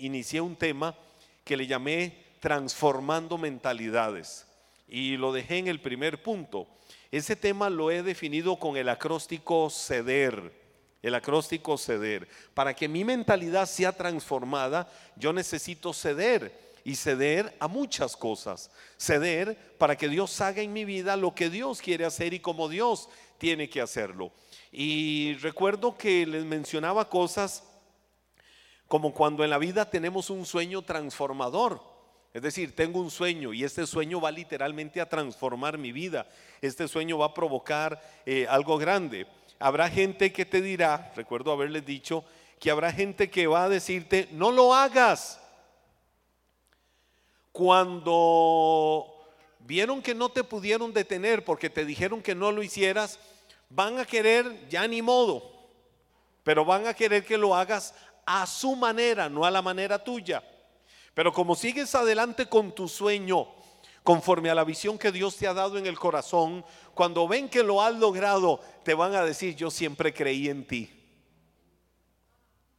inicié un tema que le llamé transformando mentalidades y lo dejé en el primer punto. Ese tema lo he definido con el acróstico ceder. El acróstico ceder. Para que mi mentalidad sea transformada, yo necesito ceder y ceder a muchas cosas. Ceder para que Dios haga en mi vida lo que Dios quiere hacer y como Dios tiene que hacerlo. Y recuerdo que les mencionaba cosas como cuando en la vida tenemos un sueño transformador. Es decir, tengo un sueño y este sueño va literalmente a transformar mi vida. Este sueño va a provocar eh, algo grande. Habrá gente que te dirá, recuerdo haberles dicho, que habrá gente que va a decirte, no lo hagas. Cuando vieron que no te pudieron detener porque te dijeron que no lo hicieras, van a querer, ya ni modo, pero van a querer que lo hagas a su manera, no a la manera tuya. Pero como sigues adelante con tu sueño, conforme a la visión que Dios te ha dado en el corazón, cuando ven que lo has logrado, te van a decir, yo siempre creí en ti.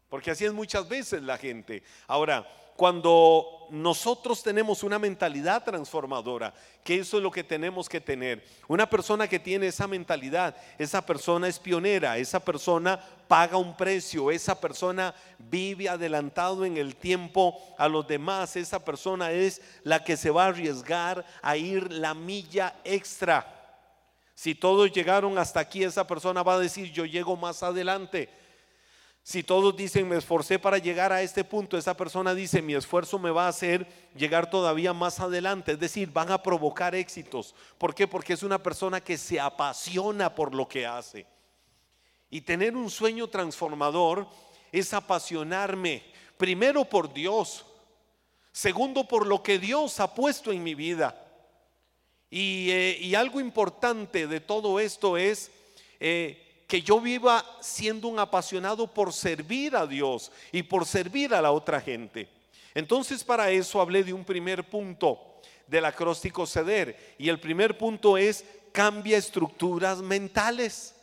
Porque así es muchas veces la gente. Ahora, cuando nosotros tenemos una mentalidad transformadora, que eso es lo que tenemos que tener. Una persona que tiene esa mentalidad, esa persona es pionera, esa persona paga un precio, esa persona vive adelantado en el tiempo a los demás, esa persona es la que se va a arriesgar a ir la milla extra. Si todos llegaron hasta aquí, esa persona va a decir, yo llego más adelante. Si todos dicen me esforcé para llegar a este punto, esa persona dice mi esfuerzo me va a hacer llegar todavía más adelante. Es decir, van a provocar éxitos. ¿Por qué? Porque es una persona que se apasiona por lo que hace. Y tener un sueño transformador es apasionarme, primero por Dios, segundo por lo que Dios ha puesto en mi vida. Y, eh, algo importante de todo esto es... Eh, que yo viva siendo un apasionado por servir a Dios y por servir a la otra gente. Entonces para eso hablé de un primer punto del acróstico ceder y el primer punto es cambia estructuras mentales.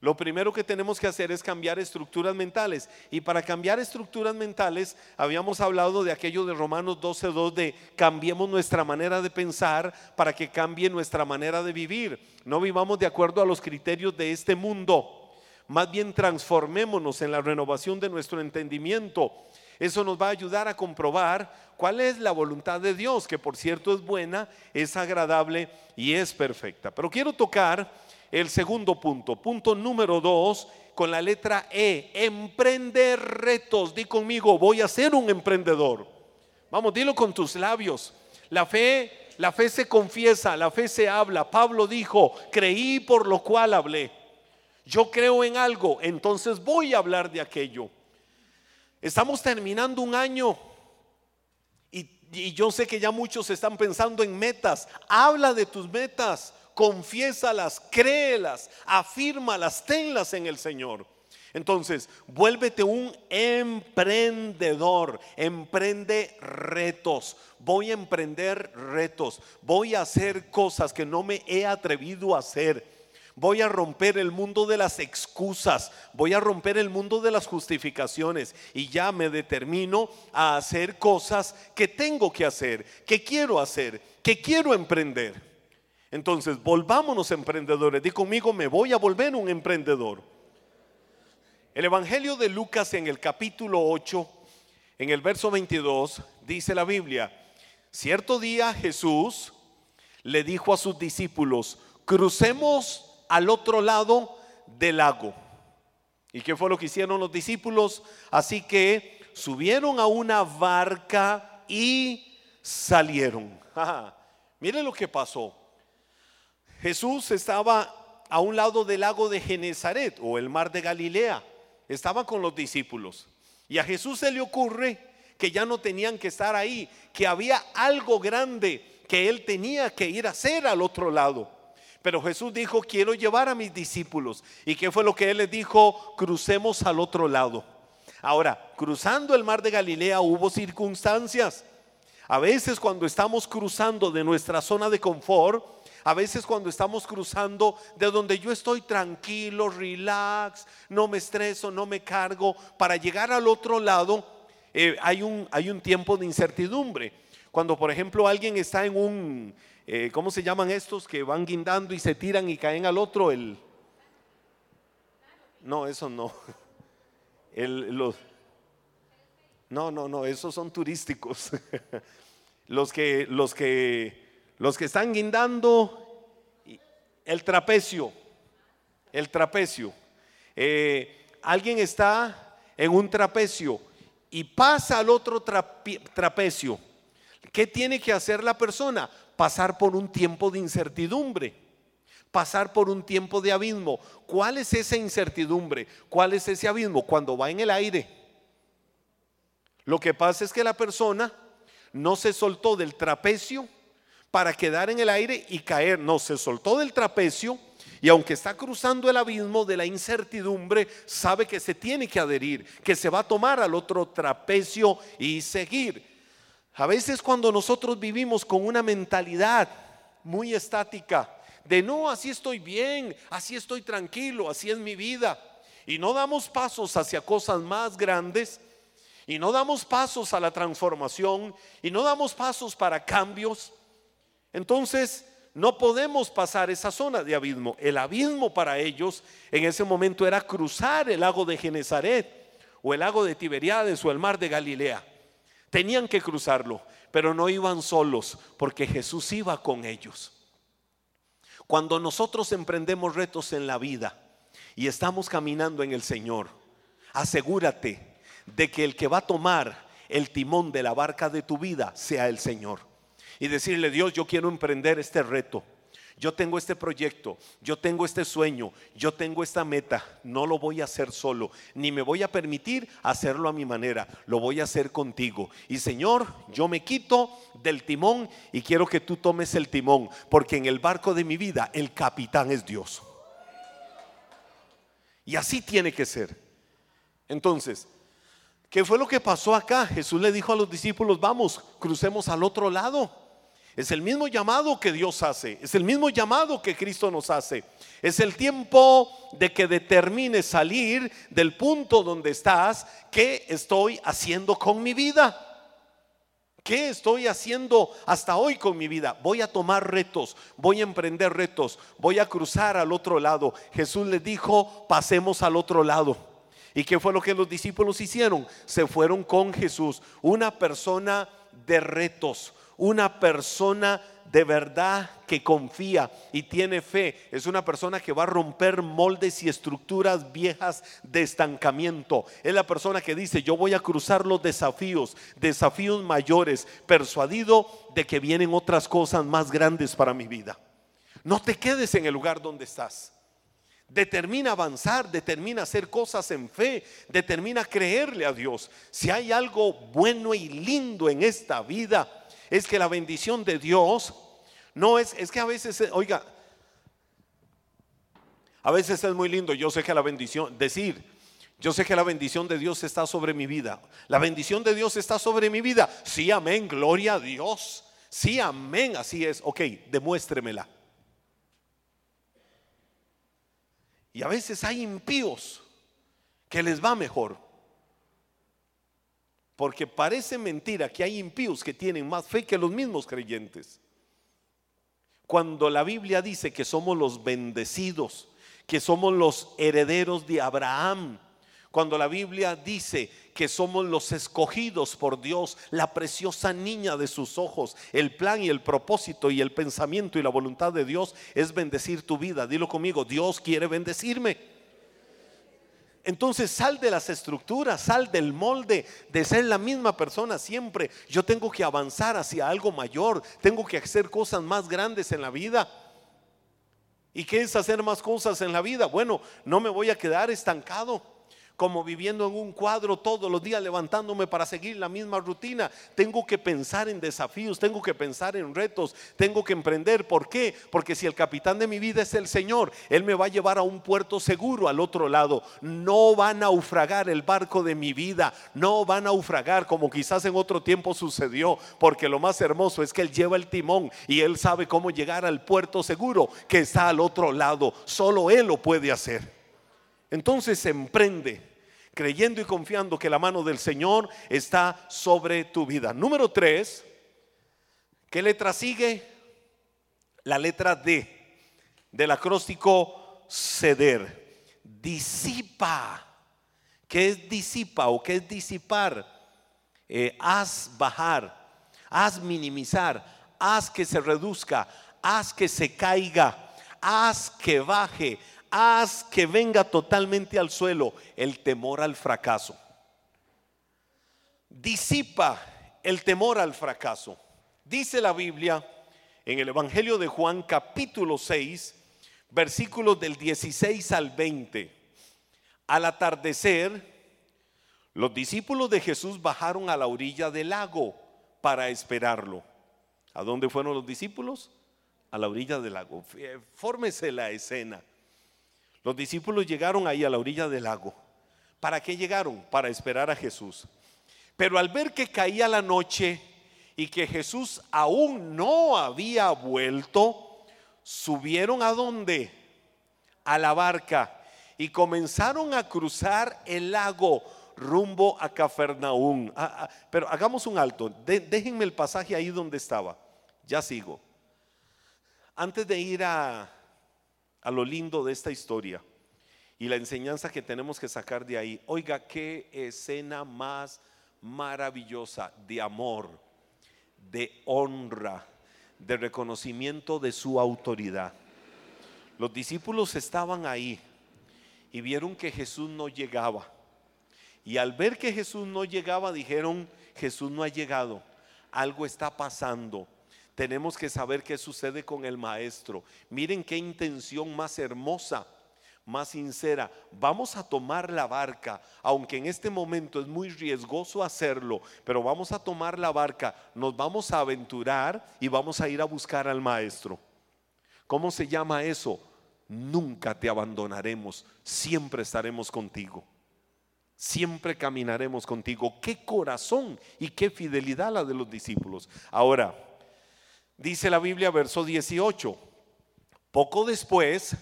Lo primero que tenemos que hacer es cambiar estructuras mentales. Y para cambiar estructuras mentales, habíamos hablado de aquello de Romanos 12.2 de cambiemos nuestra manera de pensar para que cambie nuestra manera de vivir. No vivamos de acuerdo a los criterios de este mundo. Más bien transformémonos en la renovación de nuestro entendimiento. Eso nos va a ayudar a comprobar cuál es la voluntad de Dios, que por cierto es buena, es agradable y es perfecta. Pero quiero tocar el segundo punto. Punto número dos, con la letra E, emprender retos. Di conmigo, voy a ser un emprendedor. Vamos, dilo con tus labios. La fe, la fe se confiesa, la fe se habla. Pablo dijo, creí por lo cual hablé. Yo creo en algo, entonces voy a hablar de aquello. Estamos terminando un año y, y yo sé que ya muchos están pensando en metas. Habla de tus metas confiésalas, créelas, afírmalas, tenlas en el Señor. Entonces, vuélvete un emprendedor, emprende retos. Voy a emprender retos, voy a hacer cosas que no me he atrevido a hacer. Voy a romper el mundo de las excusas, voy a romper el mundo de las justificaciones y ya me determino a hacer cosas que tengo que hacer, que quiero hacer, que quiero emprender. Entonces, volvámonos emprendedores. Di conmigo, me voy a volver un emprendedor. El Evangelio de Lucas en el capítulo 8, en el verso 22, dice la Biblia, cierto día Jesús le dijo a sus discípulos, crucemos al otro lado del lago. ¿Y qué fue lo que hicieron los discípulos? Así que subieron a una barca y salieron. Mire lo que pasó. Jesús estaba a un lado del lago de Genezaret o el mar de Galilea. Estaba con los discípulos. Y a Jesús se le ocurre que ya no tenían que estar ahí, que había algo grande que él tenía que ir a hacer al otro lado. Pero Jesús dijo, quiero llevar a mis discípulos. ¿Y qué fue lo que él les dijo? Crucemos al otro lado. Ahora, cruzando el mar de Galilea hubo circunstancias. A veces cuando estamos cruzando de nuestra zona de confort, a veces cuando estamos cruzando de donde yo estoy tranquilo, relax, no me estreso, no me cargo, para llegar al otro lado, eh, hay, un, hay un tiempo de incertidumbre. Cuando, por ejemplo, alguien está en un, eh, ¿cómo se llaman estos? Que van guindando y se tiran y caen al otro, el... No, eso no. El, los, no, no, no, esos son turísticos. los que, los que, los que están guindando, el trapecio, el trapecio. Eh, alguien está en un trapecio y pasa al otro trapecio. ¿Qué tiene que hacer la persona? Pasar por un tiempo de incertidumbre, pasar por un tiempo de abismo. ¿Cuál es esa incertidumbre? ¿Cuál es ese abismo? Cuando va en el aire. Lo que pasa es que la persona no se soltó del trapecio para quedar en el aire y caer, no, se soltó del trapecio y aunque está cruzando el abismo de la incertidumbre, sabe que se tiene que adherir, que se va a tomar al otro trapecio y seguir. A veces cuando nosotros vivimos con una mentalidad muy estática, de no, así estoy bien, así estoy tranquilo, así es mi vida, y no damos pasos hacia cosas más grandes, y no damos pasos a la transformación, y no damos pasos para cambios, entonces no podemos pasar esa zona de abismo. El abismo para ellos en ese momento era cruzar el lago de Genezaret o el lago de Tiberiades o el mar de Galilea. Tenían que cruzarlo, pero no iban solos porque Jesús iba con ellos. Cuando nosotros emprendemos retos en la vida y estamos caminando en el Señor, asegúrate de que el que va a tomar el timón de la barca de tu vida sea el Señor y decirle, Dios, yo quiero emprender este reto. Yo tengo este proyecto, yo tengo este sueño, yo tengo esta meta. No lo voy a hacer solo, ni me voy a permitir hacerlo a mi manera. Lo voy a hacer contigo. Y Señor, yo me quito del timón y quiero que tú tomes el timón, porque en el barco de mi vida el capitán es Dios. Y así tiene que ser. Entonces, ¿qué fue lo que pasó acá? Jesús le dijo a los discípulos, vamos, crucemos al otro lado. Es el mismo llamado que Dios hace, es el mismo llamado que Cristo nos hace. Es el tiempo de que determines salir del punto donde estás, ¿qué estoy haciendo con mi vida? ¿Qué estoy haciendo hasta hoy con mi vida? Voy a tomar retos, voy a emprender retos, voy a cruzar al otro lado. Jesús les dijo, pasemos al otro lado. ¿Y qué fue lo que los discípulos hicieron? Se fueron con Jesús, una persona de retos, una persona de verdad que confía y tiene fe es una persona que va a romper moldes y estructuras viejas de estancamiento. Es la persona que dice, yo voy a cruzar los desafíos, desafíos mayores, persuadido de que vienen otras cosas más grandes para mi vida. No te quedes en el lugar donde estás. Determina avanzar, determina hacer cosas en fe, determina creerle a Dios. Si hay algo bueno y lindo en esta vida, es que la bendición de Dios no es, es que a veces, oiga, a veces es muy lindo, yo sé que la bendición, decir, yo sé que la bendición de Dios está sobre mi vida. La bendición de Dios está sobre mi vida. Sí, amén, gloria a Dios. Sí, amén, así es. Ok, demuéstremela. Y a veces hay impíos que les va mejor. Porque parece mentira que hay impíos que tienen más fe que los mismos creyentes. Cuando la Biblia dice que somos los bendecidos, que somos los herederos de Abraham, cuando la Biblia dice que somos los escogidos por Dios, la preciosa niña de sus ojos, el plan y el propósito y el pensamiento y la voluntad de Dios es bendecir tu vida. Dilo conmigo, Dios quiere bendecirme. Entonces sal de las estructuras, sal del molde de ser la misma persona siempre. Yo tengo que avanzar hacia algo mayor, tengo que hacer cosas más grandes en la vida. ¿Y qué es hacer más cosas en la vida? Bueno, no me voy a quedar estancado como viviendo en un cuadro todos los días levantándome para seguir la misma rutina. Tengo que pensar en desafíos, tengo que pensar en retos, tengo que emprender. ¿Por qué? Porque si el capitán de mi vida es el Señor, Él me va a llevar a un puerto seguro al otro lado. No va a naufragar el barco de mi vida, no va a naufragar como quizás en otro tiempo sucedió, porque lo más hermoso es que Él lleva el timón y Él sabe cómo llegar al puerto seguro que está al otro lado. Solo Él lo puede hacer. Entonces emprende creyendo y confiando que la mano del Señor está sobre tu vida. Número tres, ¿qué letra sigue? La letra D del acróstico ceder. Disipa. ¿Qué es disipa o qué es disipar? Eh, haz bajar, haz minimizar, haz que se reduzca, haz que se caiga, haz que baje, haz que venga totalmente al suelo el temor al fracaso. Disipa el temor al fracaso. Dice la Biblia en el Evangelio de Juan capítulo 6, versículos del 16 al 20. Al atardecer, los discípulos de Jesús bajaron a la orilla del lago para esperarlo. ¿A dónde fueron los discípulos? A la orilla del lago. Fórmese la escena. Los discípulos llegaron ahí a la orilla del lago. ¿Para qué llegaron? Para esperar a Jesús. Pero al ver que caía la noche y que Jesús aún no había vuelto, subieron a dónde? A la barca y comenzaron a cruzar el lago rumbo a Cafarnaún. Ah, ah, pero hagamos un alto, déjenme el pasaje ahí donde estaba. Ya sigo. Antes de ir a, a lo lindo de esta historia y la enseñanza que tenemos que sacar de ahí. Oiga, qué escena más maravillosa de amor, de honra, de reconocimiento de su autoridad. Los discípulos estaban ahí y vieron que Jesús no llegaba. Y al ver que Jesús no llegaba, dijeron, Jesús no ha llegado, algo está pasando tenemos que saber qué sucede con el maestro. Miren qué intención más hermosa, más sincera. Vamos a tomar la barca, aunque en este momento es muy riesgoso hacerlo, pero vamos a tomar la barca, nos vamos a aventurar y vamos a ir a buscar al maestro. ¿Cómo se llama eso? Nunca te abandonaremos, siempre estaremos contigo. Siempre caminaremos contigo. Qué corazón y qué fidelidad la de los discípulos. Ahora, Dice la Biblia, verso 18. Poco después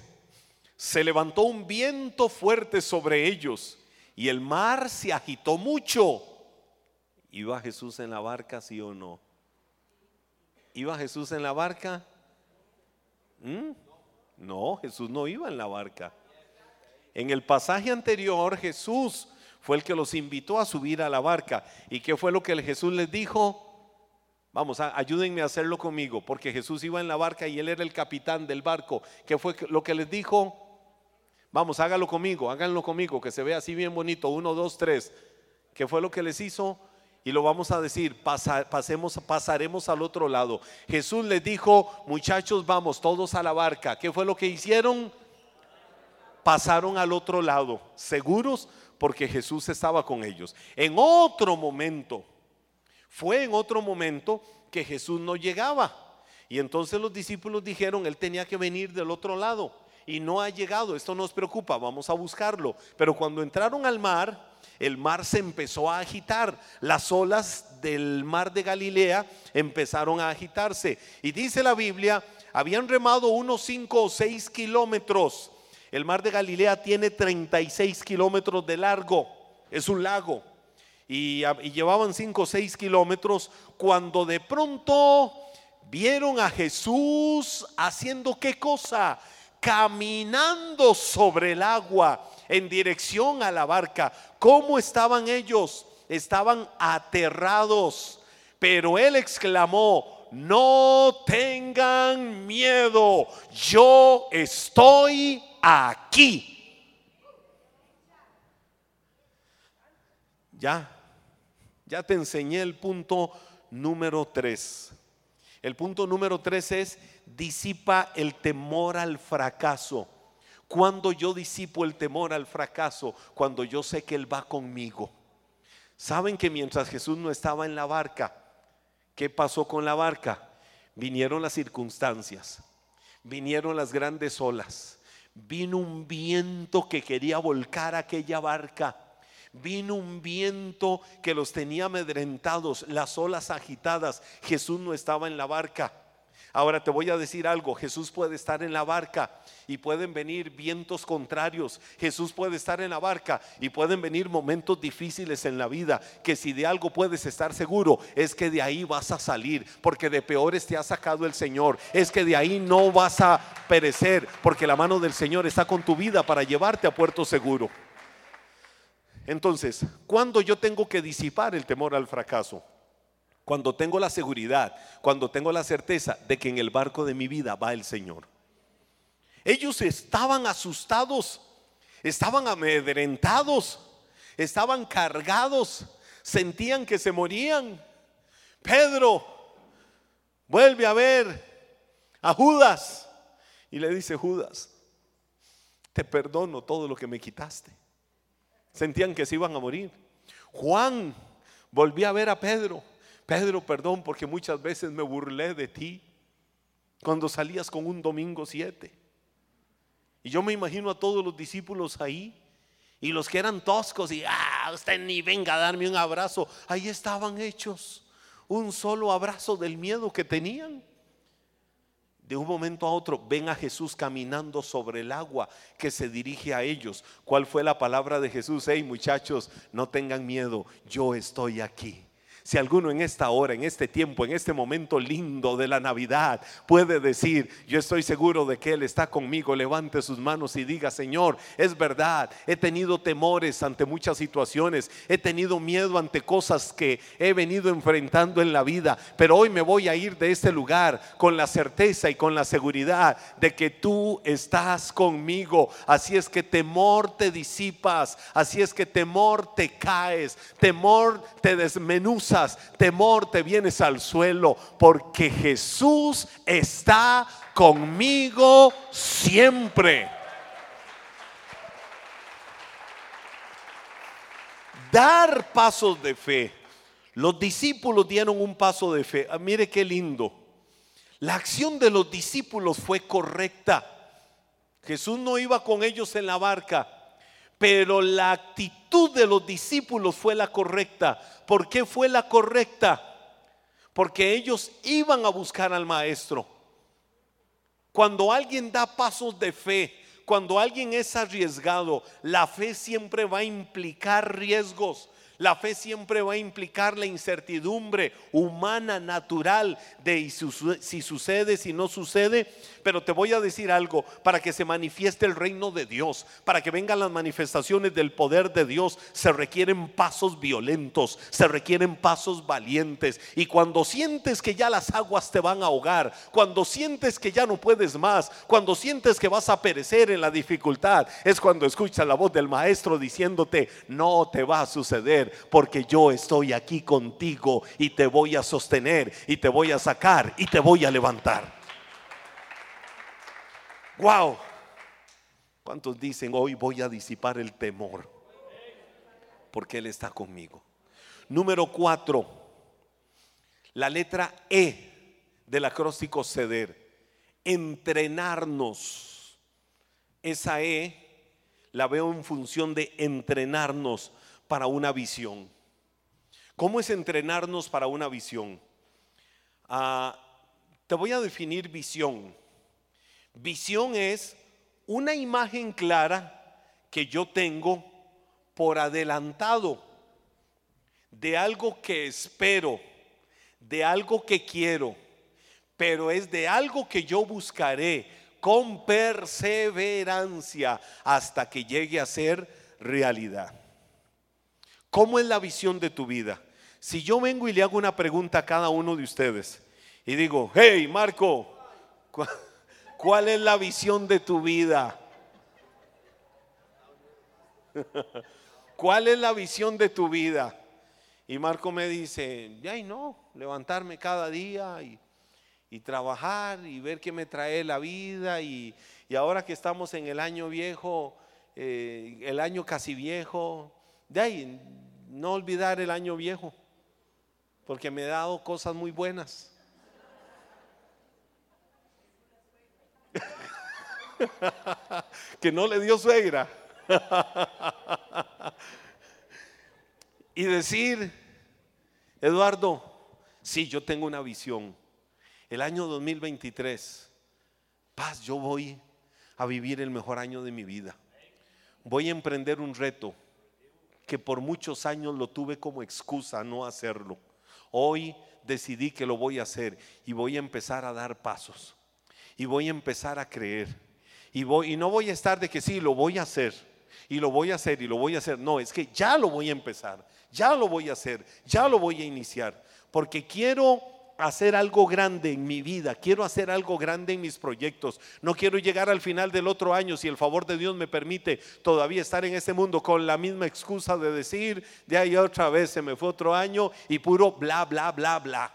se levantó un viento fuerte sobre ellos y el mar se agitó mucho. ¿Iba Jesús en la barca, sí o no? ¿Iba Jesús en la barca? ¿Mm? No, Jesús no iba en la barca. En el pasaje anterior Jesús fue el que los invitó a subir a la barca. ¿Y qué fue lo que Jesús les dijo? Vamos, ayúdenme a hacerlo conmigo, porque Jesús iba en la barca y él era el capitán del barco. ¿Qué fue lo que les dijo? Vamos, hágalo conmigo, háganlo conmigo, que se vea así bien bonito. Uno, dos, tres. ¿Qué fue lo que les hizo? Y lo vamos a decir, pasemos, pasaremos al otro lado. Jesús les dijo, muchachos, vamos todos a la barca. ¿Qué fue lo que hicieron? Pasaron al otro lado, seguros porque Jesús estaba con ellos. En otro momento, fue en otro momento que Jesús no llegaba. Y entonces los discípulos dijeron, Él tenía que venir del otro lado. Y no ha llegado, esto nos preocupa, vamos a buscarlo. Pero cuando entraron al mar, el mar se empezó a agitar. Las olas del mar de Galilea empezaron a agitarse. Y dice la Biblia, habían remado unos 5 o 6 kilómetros. El mar de Galilea tiene 36 kilómetros de largo. Es un lago y, llevaban 5 o 6 kilómetros cuando de pronto vieron a Jesús haciendo qué cosa? Caminando sobre el agua en dirección a la barca. ¿Cómo estaban ellos? Estaban aterrados. Pero él exclamó, no tengan miedo, yo estoy aquí. Ya, ya te enseñé el punto número tres. El punto número tres es disipa el temor al fracaso. Cuando yo disipo el temor al fracaso, cuando yo sé que Él va conmigo. Saben que mientras Jesús no estaba en la barca, ¿qué pasó con la barca? Vinieron las circunstancias, vinieron las grandes olas, vino un viento que quería volcar aquella barca Vino un viento que los tenía amedrentados, las olas agitadas. Jesús no estaba en la barca. Ahora te voy a decir algo, Jesús puede estar en la barca y pueden venir vientos contrarios, Jesús puede estar en la barca y pueden venir momentos difíciles en la vida, que si de algo puedes estar seguro es que de ahí vas a salir, porque de peores te ha sacado el Señor, es que de ahí no vas a perecer, porque la mano del Señor está con tu vida para llevarte a puerto seguro. Entonces, ¿cuándo yo tengo que disipar el temor al fracaso? Cuando tengo la seguridad, cuando tengo la certeza de que en el barco de mi vida va el Señor. Ellos estaban asustados, estaban amedrentados, estaban cargados, sentían que se morían. Pedro vuelve a ver a Judas y le dice, Judas, te perdono todo lo que me quitaste. Sentían que se iban a morir. Juan volvió a ver a Pedro Pedro, perdón porque muchas veces me burlé de ti cuando salías con un domingo 7. Y yo me imagino a todos los discípulos ahí y los que eran toscos y, ah, usted ni venga a darme un abrazo. Ahí estaban hechos un solo abrazo del miedo que tenían. De un momento a otro ven a Jesús caminando sobre el agua que se dirige a ellos. ¿Cuál fue la palabra de Jesús? Hey muchachos, no tengan miedo, yo estoy aquí. Si alguno en esta hora, en este tiempo, en este momento lindo de la Navidad puede decir, yo estoy seguro de que Él está conmigo, levante sus manos y diga, Señor, es verdad, he tenido temores ante muchas situaciones, he tenido miedo ante cosas que he venido enfrentando en la vida, pero hoy me voy a ir de este lugar con la certeza y con la seguridad de que tú estás conmigo. Así es que temor te disipas, así es que temor te caes, temor te desmenuza temor, te vienes al suelo, porque Jesús está conmigo siempre. Dar pasos de fe. Los discípulos dieron un paso de fe. Ah, mire qué lindo. La acción de los discípulos fue correcta. Jesús no iba con ellos en la barca, pero la actitud de los discípulos fue la correcta. ¿Por qué fue la correcta? Porque ellos iban a buscar al maestro. Cuando alguien da pasos de fe, cuando alguien es arriesgado, la fe siempre va a implicar riesgos. La fe siempre va a implicar la incertidumbre humana, natural, de si sucede, si no sucede. Pero te voy a decir algo, para que se manifieste el reino de Dios, para que vengan las manifestaciones del poder de Dios, se requieren pasos violentos, se requieren pasos valientes. Y cuando sientes que ya las aguas te van a ahogar, cuando sientes que ya no puedes más, cuando sientes que vas a perecer en la dificultad, es cuando escuchas la voz del maestro diciéndote, no te va a suceder porque yo estoy aquí contigo y te voy a sostener y te voy a sacar y te voy a levantar. Wow. ¿Cuántos dicen hoy voy a disipar el temor? Porque Él está conmigo. Número cuatro, la letra E del acróstico ceder. Entrenarnos. Esa E la veo en función de entrenarnos para una visión. ¿Cómo es entrenarnos para una visión? Ah, te voy a definir visión. Visión es una imagen clara que yo tengo por adelantado de algo que espero, de algo que quiero, pero es de algo que yo buscaré con perseverancia hasta que llegue a ser realidad. ¿Cómo es la visión de tu vida? Si yo vengo y le hago una pregunta a cada uno de ustedes y digo, hey Marco, ¿cuál es la visión de tu vida? ¿Cuál es la visión de tu vida? Y Marco me dice, ay no, levantarme cada día y, trabajar y ver qué me trae la vida y, ahora que estamos en el año viejo, eh, el año casi viejo, de ahí, no olvidar el año viejo, porque me ha dado cosas muy buenas. que no le dio suegra. y decir, Eduardo, sí, yo tengo una visión. el año 2023, paz, yo voy a vivir el mejor año de mi vida. Voy a emprender un reto que por muchos años lo tuve como excusa no hacerlo. Hoy decidí que lo voy a hacer y voy a empezar a dar pasos. Y voy a empezar a creer. Y, voy, y no voy a estar de que sí, lo voy a hacer. Y lo voy a hacer y lo voy a hacer. No, es que ya lo voy a empezar. Ya lo voy a hacer. Ya lo voy a iniciar. Porque quiero hacer algo grande en mi vida, quiero hacer algo grande en mis proyectos. No quiero llegar al final del otro año, si el favor de Dios me permite todavía estar en este mundo con la misma excusa de decir, de ahí otra vez se me fue otro año y puro bla, bla, bla, bla.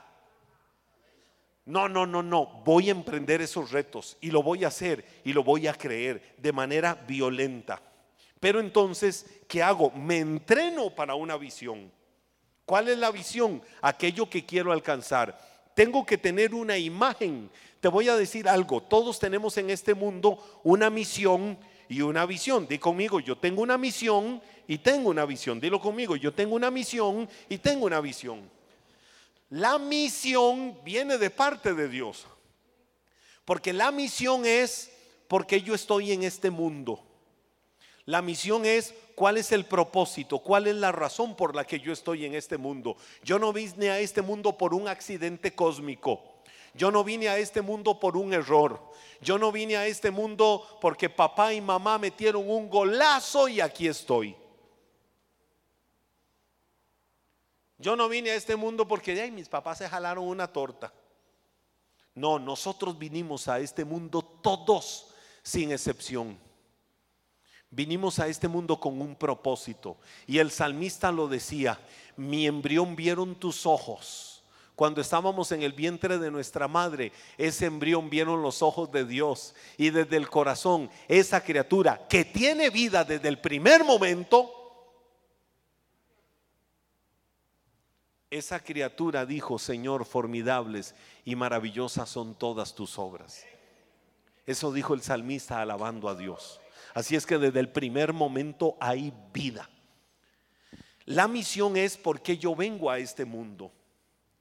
No, no, no, no. Voy a emprender esos retos y lo voy a hacer y lo voy a creer de manera violenta. Pero entonces, ¿qué hago? Me entreno para una visión. ¿Cuál es la visión? Aquello que quiero alcanzar tengo que tener una imagen. Te voy a decir algo, todos tenemos en este mundo una misión y una visión. Di conmigo, yo tengo una misión y tengo una visión. Dilo conmigo, yo tengo una misión y tengo una visión. La misión viene de parte de Dios. Porque la misión es porque yo estoy en este mundo. La misión es cuál es el propósito, cuál es la razón por la que yo estoy en este mundo. Yo no vine a este mundo por un accidente cósmico. Yo no vine a este mundo por un error. Yo no vine a este mundo porque papá y mamá metieron un golazo y aquí estoy. Yo no vine a este mundo porque de mis papás se jalaron una torta. No, nosotros vinimos a este mundo todos sin excepción. Vinimos a este mundo con un propósito. Y el salmista lo decía, mi embrión vieron tus ojos. Cuando estábamos en el vientre de nuestra madre, ese embrión vieron los ojos de Dios. Y desde el corazón, esa criatura que tiene vida desde el primer momento, esa criatura dijo, Señor, formidables y maravillosas son todas tus obras. Eso dijo el salmista alabando a Dios. Así es que desde el primer momento hay vida. La misión es porque yo vengo a este mundo.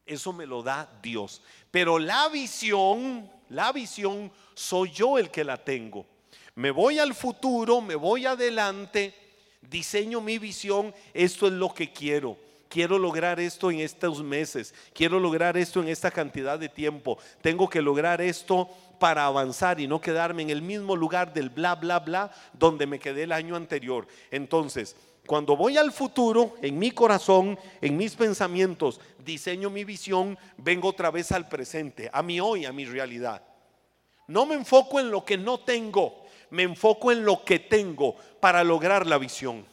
Eso me lo da Dios. Pero la visión, la visión soy yo el que la tengo. Me voy al futuro, me voy adelante, diseño mi visión, esto es lo que quiero. Quiero lograr esto en estos meses, quiero lograr esto en esta cantidad de tiempo, tengo que lograr esto para avanzar y no quedarme en el mismo lugar del bla, bla, bla, donde me quedé el año anterior. Entonces, cuando voy al futuro, en mi corazón, en mis pensamientos, diseño mi visión, vengo otra vez al presente, a mi hoy, a mi realidad. No me enfoco en lo que no tengo, me enfoco en lo que tengo para lograr la visión.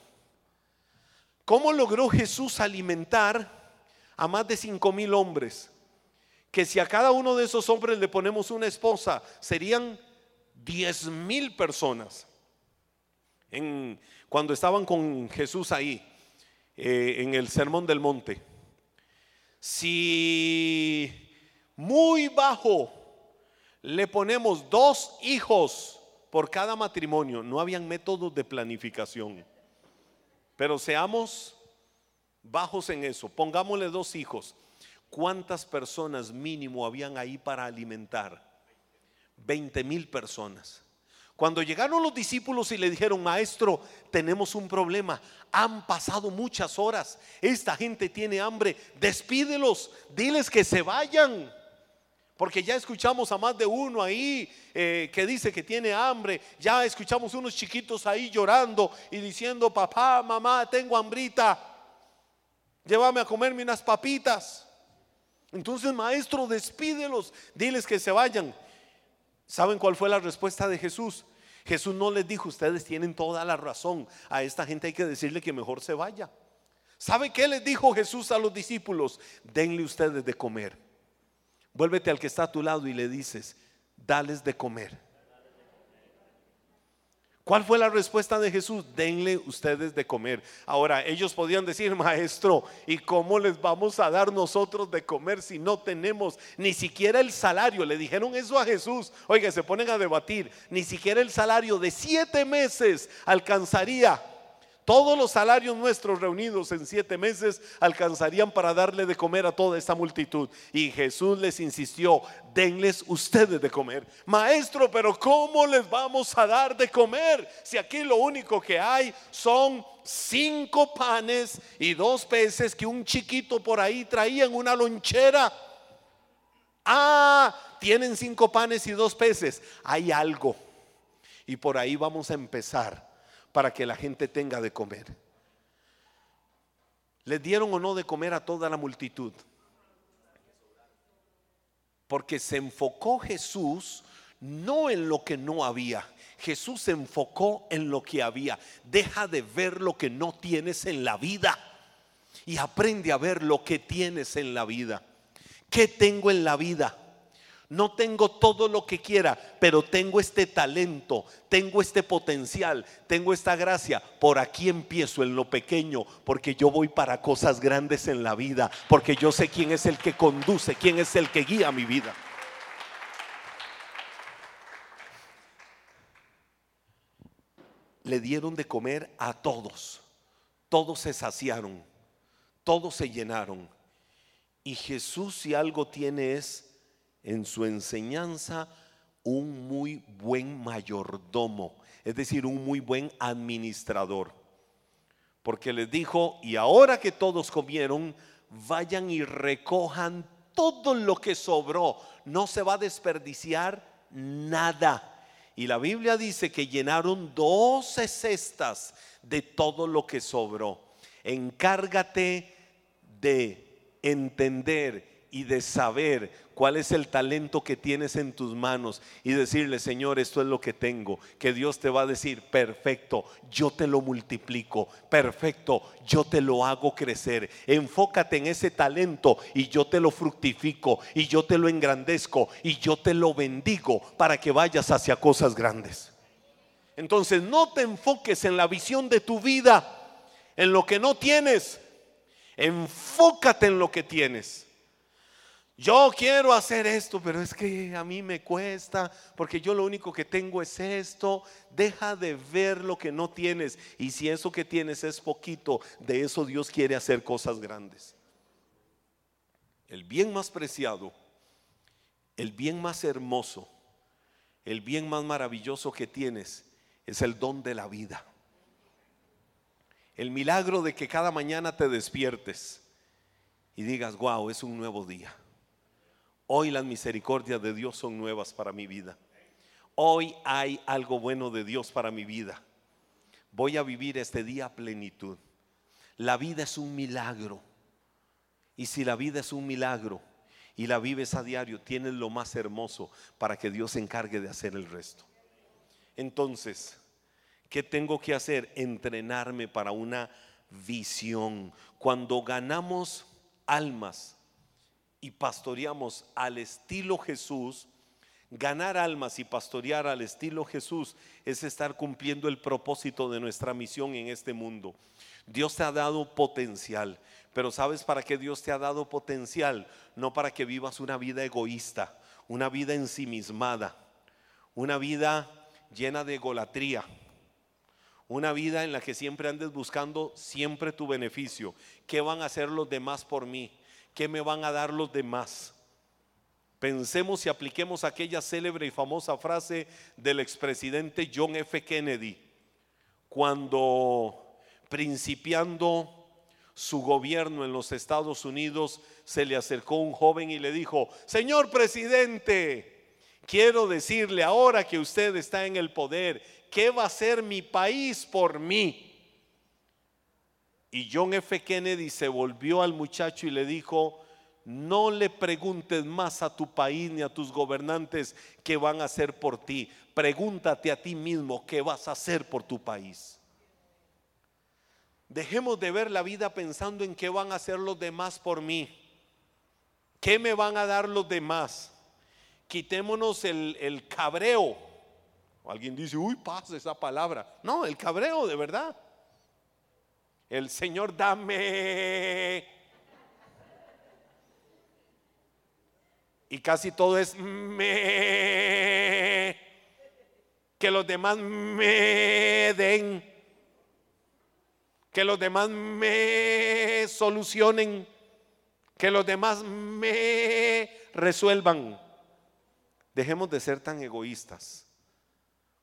¿Cómo logró Jesús alimentar a más de cinco mil hombres? Que si a cada uno de esos hombres le ponemos una esposa, serían diez mil personas. En, cuando estaban con Jesús ahí, eh, en el Sermón del Monte, si muy bajo le ponemos dos hijos por cada matrimonio, no habían métodos de planificación, pero seamos bajos en eso, pongámosle dos hijos ¿Cuántas personas mínimo habían ahí para alimentar? 20 mil personas. Cuando llegaron los discípulos y le dijeron, maestro, tenemos un problema, han pasado muchas horas, esta gente tiene hambre, despídelos, diles que se vayan. Porque ya escuchamos a más de uno ahí eh, que dice que tiene hambre. Ya escuchamos unos chiquitos ahí llorando y diciendo, papá, mamá, tengo hambrita. Llévame a comerme unas papitas. Entonces, maestro, despídelos, diles que se vayan. ¿Saben cuál fue la respuesta de Jesús? Jesús no les dijo, ustedes tienen toda la razón, a esta gente hay que decirle que mejor se vaya. ¿Sabe qué les dijo Jesús a los discípulos? Denle ustedes de comer. Vuélvete al que está a tu lado y le dices, dales de comer. ¿Cuál fue la respuesta de Jesús? Denle ustedes de comer. Ahora, ellos podían decir, maestro, ¿y cómo les vamos a dar nosotros de comer si no tenemos ni siquiera el salario? Le dijeron eso a Jesús. Oiga, se ponen a debatir. Ni siquiera el salario de siete meses alcanzaría Todos los salarios nuestros reunidos en siete meses alcanzarían para darle de comer a toda esta multitud. Y Jesús les insistió, denles ustedes de comer. Maestro, pero ¿cómo les vamos a dar de comer? Si aquí lo único que hay son cinco panes y dos peces que un chiquito por ahí traía en una lonchera. Ah, tienen cinco panes y dos peces. Hay algo. Y por ahí vamos a empezar para que la gente tenga de comer. ¿Les dieron o no de comer a toda la multitud? Porque se enfocó Jesús no en lo que no había. Jesús se enfocó en lo que había. Deja de ver lo que no tienes en la vida y aprende a ver lo que tienes en la vida. ¿Qué tengo en la vida? No tengo todo lo que quiera, pero tengo este talento, tengo este potencial, tengo esta gracia. Por aquí empiezo en lo pequeño, porque yo voy para cosas grandes en la vida, porque yo sé quién es el que conduce, quién es el que guía mi vida. Le dieron de comer a todos, todos se saciaron, todos se llenaron. Y Jesús si algo tiene es en su enseñanza un muy buen mayordomo, es decir, un muy buen administrador. Porque les dijo, y ahora que todos comieron, vayan y recojan todo lo que sobró, no se va a desperdiciar nada. Y la Biblia dice que llenaron 12 cestas de todo lo que sobró. Encárgate de entender y de saber cuál es el talento que tienes en tus manos y decirle, Señor, esto es lo que tengo, que Dios te va a decir, perfecto, yo te lo multiplico, perfecto, yo te lo hago crecer. Enfócate en ese talento y yo te lo fructifico y yo te lo engrandezco y yo te lo bendigo para que vayas hacia cosas grandes. Entonces no te enfoques en la visión de tu vida, en lo que no tienes, enfócate en lo que tienes. Yo quiero hacer esto, pero es que a mí me cuesta, porque yo lo único que tengo es esto. Deja de ver lo que no tienes. Y si eso que tienes es poquito, de eso Dios quiere hacer cosas grandes. El bien más preciado, el bien más hermoso, el bien más maravilloso que tienes es el don de la vida. El milagro de que cada mañana te despiertes y digas, wow, es un nuevo día. Hoy las misericordias de Dios son nuevas para mi vida. Hoy hay algo bueno de Dios para mi vida. Voy a vivir este día a plenitud. La vida es un milagro. Y si la vida es un milagro y la vives a diario, tienes lo más hermoso para que Dios se encargue de hacer el resto. Entonces, ¿qué tengo que hacer? Entrenarme para una visión. Cuando ganamos almas, y pastoreamos al estilo Jesús, ganar almas y pastorear al estilo Jesús es estar cumpliendo el propósito de nuestra misión en este mundo. Dios te ha dado potencial, pero ¿sabes para qué Dios te ha dado potencial? No para que vivas una vida egoísta, una vida ensimismada, una vida llena de egolatría, una vida en la que siempre andes buscando siempre tu beneficio. ¿Qué van a hacer los demás por mí? ¿Qué me van a dar los demás? Pensemos y apliquemos aquella célebre y famosa frase del expresidente John F. Kennedy, cuando principiando su gobierno en los Estados Unidos, se le acercó un joven y le dijo, Señor presidente, quiero decirle ahora que usted está en el poder, ¿qué va a hacer mi país por mí? Y John F. Kennedy se volvió al muchacho y le dijo, no le preguntes más a tu país ni a tus gobernantes qué van a hacer por ti. Pregúntate a ti mismo qué vas a hacer por tu país. Dejemos de ver la vida pensando en qué van a hacer los demás por mí. ¿Qué me van a dar los demás? Quitémonos el, el cabreo. Alguien dice, uy, pasa esa palabra. No, el cabreo de verdad. El Señor dame. Y casi todo es me. Que los demás me den. que los demás me solucionen, que los demás me resuelvan. Dejemos de ser tan egoístas.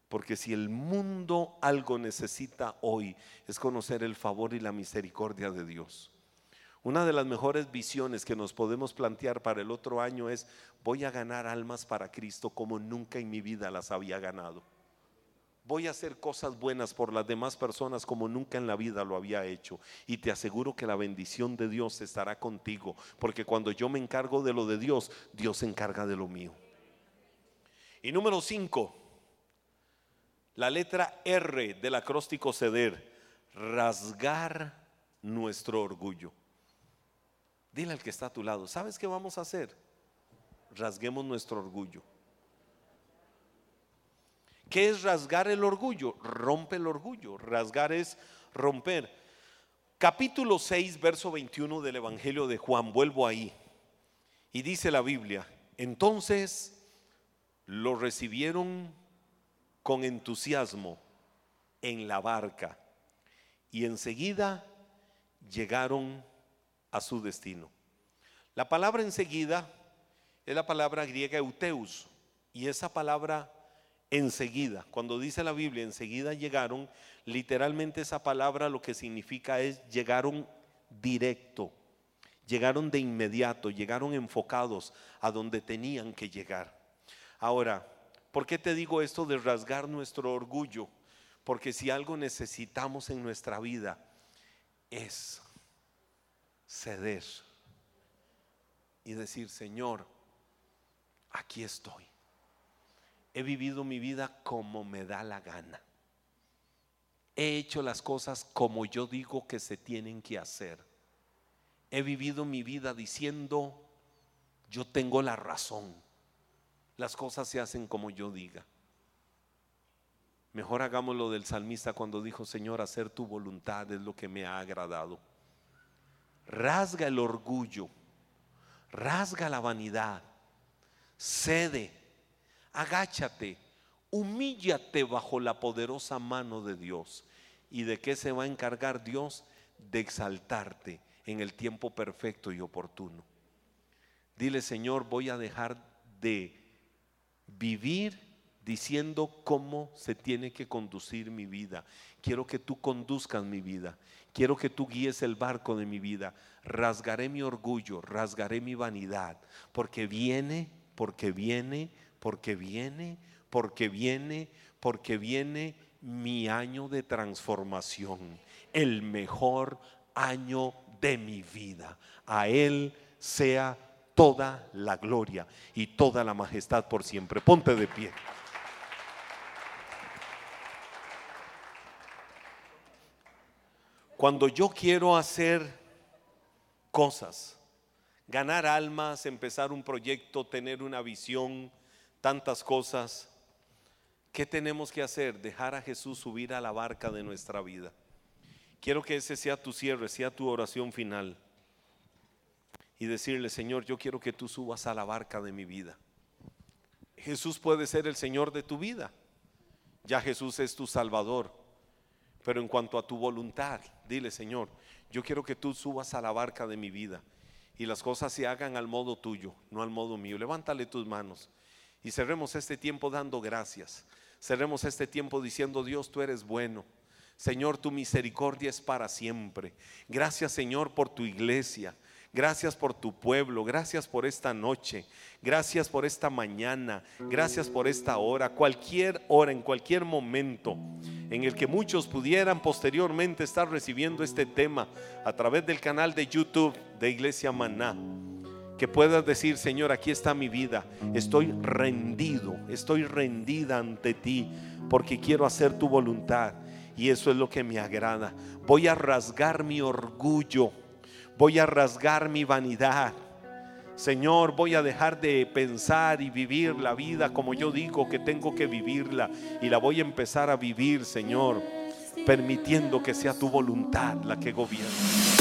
Porque si el mundo algo necesita hoy es conocer el favor y la misericordia de Dios. Una de las mejores visiones que nos podemos plantear para el otro año es voy a ganar almas para Cristo como nunca en mi vida las había ganado. Voy a hacer cosas buenas por las demás personas como nunca en la vida lo había hecho. Y te aseguro que la bendición de Dios estará contigo. Porque cuando yo me encargo de lo de Dios, Dios se encarga de lo mío. Y número 5, la letra R del acróstico ceder, rasgar nuestro orgullo. Dile al que está a tu lado, ¿sabes qué vamos a hacer? Rasguemos nuestro orgullo. ¿Qué es rasgar el orgullo? Rompe el orgullo. Rasgar es romper. Capítulo 6, verso 21 del Evangelio de Juan. Vuelvo ahí. Y dice la Biblia, entonces lo recibieron con entusiasmo en la barca y enseguida llegaron a su destino. La palabra enseguida es la palabra griega euteus y esa palabra enseguida. Cuando dice la Biblia, enseguida llegaron, literalmente esa palabra lo que significa es llegaron directo, llegaron de inmediato, llegaron enfocados a donde tenían que llegar. Ahora, ¿por qué te digo esto de rasgar nuestro orgullo? Porque si algo necesitamos en nuestra vida es ceder y decir, Señor, aquí estoy he vivido mi vida como me da la gana. He hecho las cosas como yo digo que se tienen que hacer. He vivido mi vida diciendo, yo tengo la razón. Las cosas se hacen como yo diga. Mejor hagamos lo del salmista cuando dijo, Señor, hacer tu voluntad es lo que me ha agradado. Rasga el orgullo, rasga la vanidad, cede agáchate, humíllate bajo la poderosa mano de Dios. ¿Y de qué se va a encargar Dios? De exaltarte en el tiempo perfecto y oportuno. Dile, Señor, voy a dejar de vivir diciendo cómo se tiene que conducir mi vida. Quiero que tú conduzcas mi vida. Quiero que tú guíes el barco de mi vida. Rasgaré mi orgullo, rasgaré mi vanidad, porque viene, porque viene porque viene, porque viene, porque viene mi año de transformación, el mejor año de mi vida. A Él sea toda la gloria y toda la majestad por siempre. Ponte de pie. Cuando yo quiero hacer cosas, ganar almas, empezar un proyecto, tener una visión, tantas cosas. ¿Qué tenemos que hacer? Dejar a Jesús subir a la barca de nuestra vida. Quiero que ese sea tu cierre, sea tu oración final. Y decirle, Señor, yo quiero que tú subas a la barca de mi vida. Jesús puede ser el Señor de tu vida. Ya Jesús es tu Salvador. Pero en cuanto a tu voluntad, dile, Señor, yo quiero que tú subas a la barca de mi vida y las cosas se hagan al modo tuyo, no al modo mío. Levántale tus manos. Y cerremos este tiempo dando gracias. Cerremos este tiempo diciendo, Dios, tú eres bueno. Señor, tu misericordia es para siempre. Gracias, Señor, por tu iglesia. Gracias por tu pueblo, gracias por esta noche, gracias por esta mañana, gracias por esta hora, cualquier hora, en cualquier momento en el que muchos pudieran posteriormente estar recibiendo este tema a través del canal de YouTube de Iglesia Maná que puedas decir, Señor, aquí está mi vida, estoy rendido, estoy rendida ante ti, porque quiero hacer tu voluntad. Y eso es lo que me agrada. Voy a rasgar mi orgullo, voy a rasgar mi vanidad. Señor, voy a dejar de pensar y vivir la vida como yo digo que tengo que vivirla. Y la voy a empezar a vivir, Señor, permitiendo que sea tu voluntad la que gobierne.